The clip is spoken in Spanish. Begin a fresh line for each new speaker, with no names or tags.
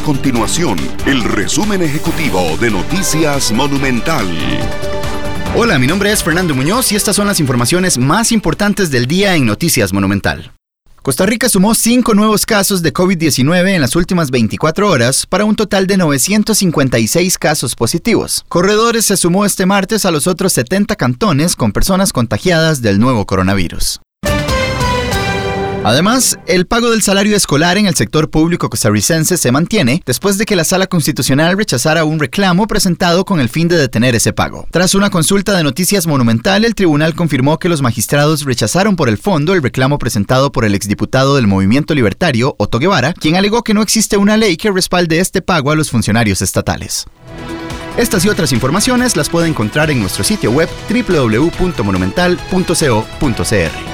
continuación el resumen ejecutivo de Noticias Monumental.
Hola, mi nombre es Fernando Muñoz y estas son las informaciones más importantes del día en Noticias Monumental. Costa Rica sumó cinco nuevos casos de COVID-19 en las últimas 24 horas para un total de 956 casos positivos. Corredores se sumó este martes a los otros 70 cantones con personas contagiadas del nuevo coronavirus. Además, el pago del salario escolar en el sector público costarricense se mantiene después de que la Sala Constitucional rechazara un reclamo presentado con el fin de detener ese pago. Tras una consulta de Noticias Monumental, el tribunal confirmó que los magistrados rechazaron por el fondo el reclamo presentado por el exdiputado del Movimiento Libertario, Otto Guevara, quien alegó que no existe una ley que respalde este pago a los funcionarios estatales. Estas y otras informaciones las puede encontrar en nuestro sitio web www.monumental.co.cr.